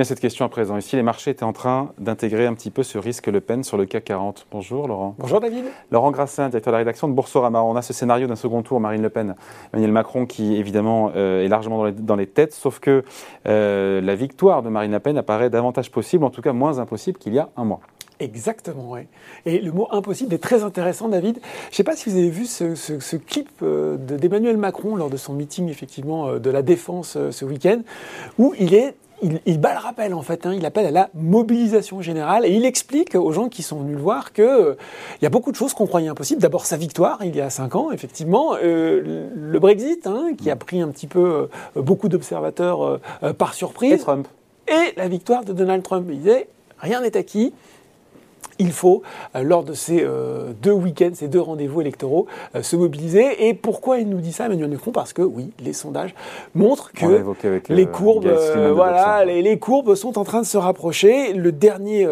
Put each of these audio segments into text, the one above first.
Tiens, cette question à présent. Ici, les marchés étaient en train d'intégrer un petit peu ce risque Le Pen sur le CAC 40. Bonjour Laurent. Bonjour David. Laurent Grassin, directeur de la rédaction de Boursorama. On a ce scénario d'un second tour, Marine Le Pen, Emmanuel Macron, qui évidemment euh, est largement dans les, têtes, sauf que euh, la victoire de Marine Le Pen apparaît davantage possible, en tout cas moins impossible qu'il y a un mois. Exactement, oui. Et le mot impossible est très intéressant, David. Je ne sais pas si vous avez vu ce, clip euh, d'Emmanuel Macron lors de son meeting, effectivement, de la Défense ce week-end, où il est il, bat le rappel en fait, hein. il appelle à la mobilisation générale et il explique aux gens qui sont venus le voir qu'il y a beaucoup de choses qu'on croyait impossibles. D'abord sa victoire il y a cinq ans, effectivement, le Brexit hein, qui a pris un petit peu beaucoup d'observateurs par surprise. Et Trump. Et la victoire de Donald Trump. Il disait rien n'est acquis il faut, euh, lors de ces euh, deux week-ends, ces deux rendez-vous électoraux, euh, se mobiliser. Et pourquoi il nous dit ça, Emmanuel Macron? Parce que oui, les sondages montrent que les courbes, voilà, les, courbes sont en train de se rapprocher. Le dernier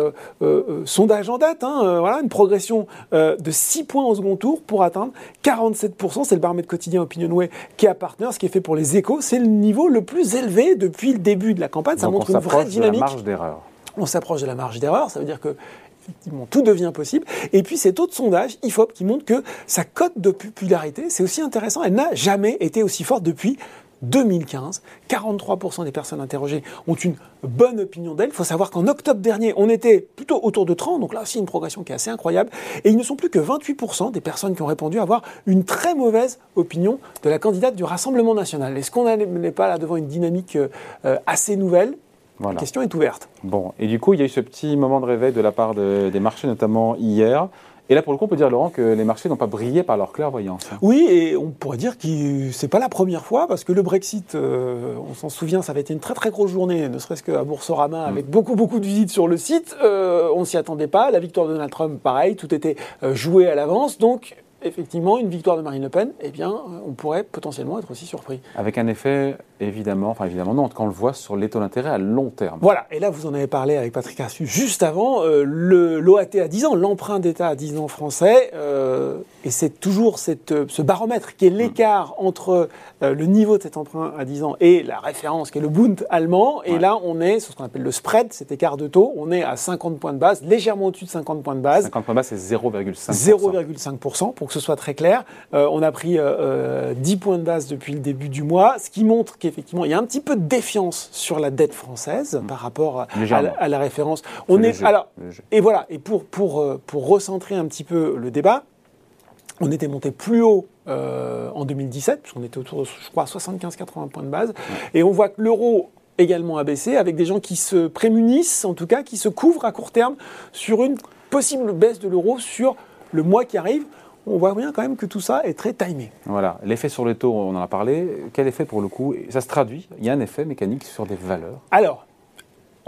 sondage en date, hein, voilà, une progression de 6 points au second tour pour atteindre 47%. C'est le baromètre quotidien Opinionway qui est à Partner, ce qui est fait pour les échos. C'est le niveau le plus élevé depuis le début de la campagne. Ça montre une vraie dynamique. marge d'erreur on s'approche de la marge d'erreur. Ça veut dire que tout devient possible. Et puis cet autre sondage, IFOP, qui montre que sa cote de popularité, c'est aussi intéressant, elle n'a jamais été aussi forte depuis 2015. 43% des personnes interrogées ont une bonne opinion d'elle. Il faut savoir qu'en octobre dernier, on était plutôt autour de 30, donc là aussi une progression qui est assez incroyable. Et ils ne sont plus que 28% des personnes qui ont répondu avoir une très mauvaise opinion de la candidate du Rassemblement national. Est-ce qu'on n'est pas là devant une dynamique euh, assez nouvelle la question est ouverte. Bon, et du coup, il y a eu ce petit moment de réveil de la part des marchés, notamment hier. Et là, pour le coup, on peut dire, Laurent, que les marchés n'ont pas brillé par leur clairvoyance. Oui, et on pourrait dire que ce n'est pas la première fois, parce que le Brexit, euh, on s'en souvient, ça avait été une très très grosse journée, ne serait-ce qu'à Boursorama, mm. avec beaucoup beaucoup de visites sur le site. Euh, on ne s'y attendait pas. La victoire de Donald Trump, pareil, tout était euh, joué à l'avance. Donc, effectivement, une victoire de Marine Le Pen, eh bien, on pourrait potentiellement être aussi surpris. Avec un effet, évidemment, enfin évidemment non, quand on le voit sur les taux d'intérêt à long terme. Voilà, et là vous en avez parlé avec Patrick Arsu juste avant, euh, l'OAT à 10 ans, l'emprunt d'État à 10 ans français, euh, et c'est toujours cette, euh, ce baromètre qui est l'écart entre euh, le niveau de cet emprunt à 10 ans et la référence qui est le Bund allemand, et là on est sur ce qu'on appelle le spread, cet écart de taux, on est à 50 points de base, légèrement au-dessus de 50 points de base. 50 points de base c'est 0,5%. 0,5% pour que ce soit très clair. on a pris 10 points de base depuis le début du mois, ce qui montre qu'effectivement il y a un petit peu de défiance sur la dette française mm. par rapport à, la référence. On est, alors, et voilà, et pour, pour, pour recentrer un petit peu le débat, on était monté plus haut euh, en 2017, puisqu'on était autour de, je crois, 75-80 points de base. Et on voit que l'euro également a baissé, avec des gens qui se prémunissent, en tout cas, qui se couvrent à court terme sur une possible baisse de l'euro sur le mois qui arrive. On voit bien quand même que tout ça est très timé. Voilà, l'effet sur les taux, on en a parlé. Quel effet pour le coup? Ça se traduit, il y a un effet mécanique sur des valeurs Alors,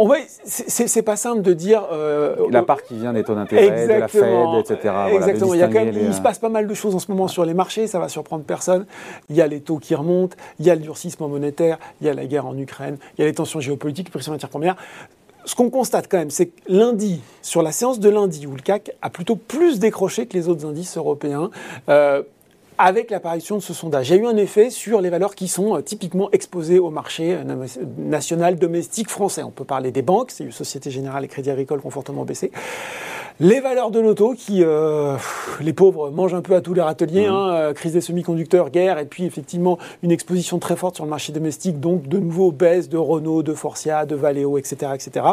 on va, c'est pas simple de dire. Euh, la part qui vient des taux d'intérêt, de la Fed, etc. Exactement. il, il, se passe pas mal de choses en ce moment sur les marchés, ça va surprendre personne. Il y a les taux qui remontent, il y a le durcissement monétaire, il y a la guerre en Ukraine, il y a les tensions géopolitiques, pression matières premières. Ce qu'on constate quand même, c'est que lundi, sur la séance de lundi, où le CAC a plutôt plus décroché que les autres indices européens, euh, avec l'apparition de ce sondage. Il y a eu un effet sur les valeurs qui sont euh, typiquement exposées au marché euh, national domestique français. On peut parler des banques, c'est Société Générale et Crédit Agricole qui ont fortement baissé. Les valeurs de l'auto qui, euh, les pauvres, mangent un peu à tous les râteliers, mmh. hein, crise des semi-conducteurs, guerre, et puis effectivement une exposition très forte sur le marché domestique, donc de nouveau baisse de Renault, de Forcia, de Valeo, etc. etc.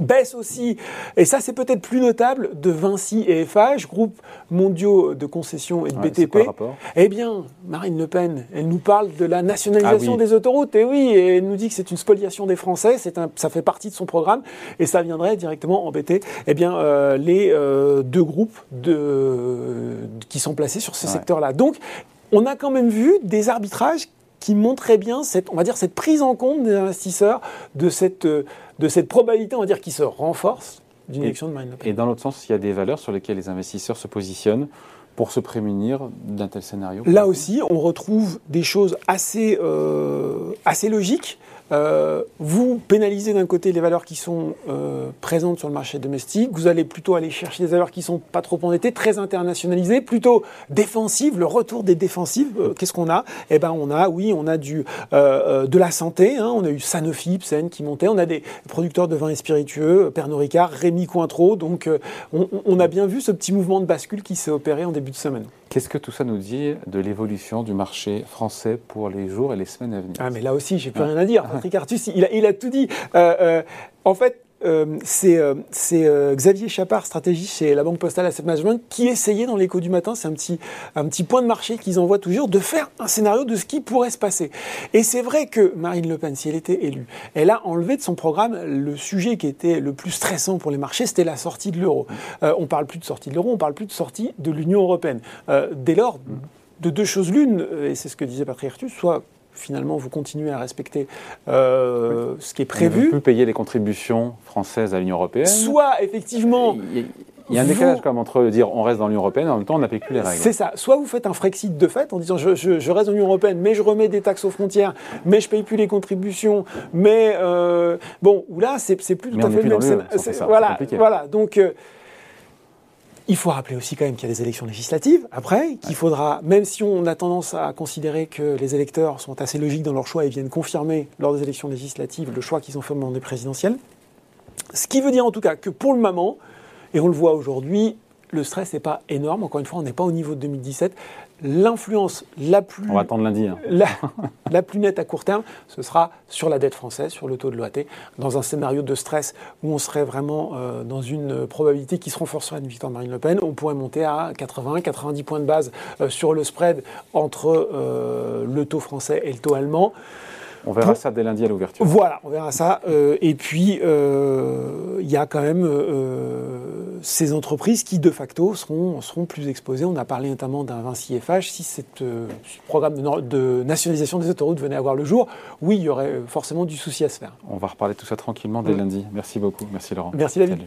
Baisse aussi, et ça c'est peut-être plus notable, de Vinci et FH, groupes mondiaux de concession et de BTP. eh bien, Marine Le Pen, elle nous parle de la nationalisation ah des autoroutes, et oui, et elle nous dit que c'est une spoliation des Français, un, ça fait partie de son programme, et ça viendrait directement embêter eh bien, euh, les euh, deux groupes de, qui sont placés sur ce secteur-là. Donc, on a quand même vu des arbitrages qui montraient bien cette, on va dire, cette prise en compte des investisseurs de cette de cette probabilité, on va dire, qui se renforce d'une élection de Marine Le Pen. Et dans l'autre sens, il y a des valeurs sur lesquelles les investisseurs se positionnent pour se prémunir d'un tel scénario Là aussi, on retrouve des choses assez, euh, assez logiques. Euh, vous pénalisez d'un côté les valeurs qui sont euh, présentes sur le marché domestique, vous allez plutôt aller chercher des valeurs qui sont pas trop endettées, très internationalisées, plutôt défensives, le retour des défensives. Euh, qu'est-ce qu'on a? Eh ben, on a, oui, on a du de la santé. Hein, on a eu Sanofi, Psen qui montait. On a des producteurs de vins et spiritueux, Pernod Ricard, Rémi Cointreau. Donc, on, on a bien vu ce petit mouvement de bascule qui s'est opéré en début de semaine. Qu'est-ce que tout ça nous dit de l'évolution du marché français pour les jours et les semaines à venir Ah, mais là aussi, j'ai plus rien à dire. Patrick Artus, il a, il a tout dit. Euh, euh, en fait, euh, c'est euh, euh, Xavier Chapard, stratégiste chez la Banque Postale Asset Management, qui essayait dans l'écho du matin, c'est un petit, un petit point de marché qu'ils envoient toujours, de faire un scénario de ce qui pourrait se passer. Et c'est vrai que Marine Le Pen, si elle était élue, elle a enlevé de son programme le sujet qui était le plus stressant pour les marchés, c'était la sortie de l'euro. on parle plus de sortie de l'euro, on parle plus de sortie de l'Union européenne. dès lors, de deux choses l'une, et c'est ce que disait Patrick Artus, soit finalement vous continuez à respecter euh, ce qui est prévu. On peut payer les contributions françaises à l'Union européenne. Soit effectivement. Il y a un décalage quand même entre dire on reste dans l'Union européenne et en même temps on n'applique plus les règles. C'est ça. Soit vous faites un Frexit de fait en disant je, reste dans l'Union européenne, mais je remets des taxes aux frontières, mais je paye plus les contributions, mais euh, bon, ou là c'est plus tout à fait le même scénario. Voilà, voilà. Donc euh, il faut rappeler aussi quand même qu'il y a des élections législatives après, qu'il faudra, même si on a tendance à considérer que les électeurs sont assez logiques dans leur choix et viennent confirmer lors des élections législatives le choix qu'ils ont fait au moment des présidentielles. Ce qui veut dire en tout cas que pour le moment, et on le voit aujourd'hui, le stress n'est pas énorme. Encore une fois, on n'est pas au niveau de 2017. L'influence la plus. On va attendre lundi. Hein. La, plus nette à court terme, ce sera sur la dette française, sur le taux de l'OAT, dans un scénario de stress où on serait vraiment euh, dans une probabilité qui se renforcerait une victoire de Marine Le Pen. On pourrait monter à 80, 90 points de base euh, sur le spread entre euh, le taux français et le taux allemand. On verra ça dès lundi à l'ouverture. Voilà, on verra ça. et puis, il y a quand même ces entreprises qui, de facto, seront, seront plus exposées. On a parlé notamment d'un Vinci FH. Si ce euh, programme de, nationalisation des autoroutes venait à voir le jour, oui, il y aurait forcément du souci à se faire. On va reparler de tout ça tranquillement dès lundi. Merci beaucoup. Merci Laurent. Merci David.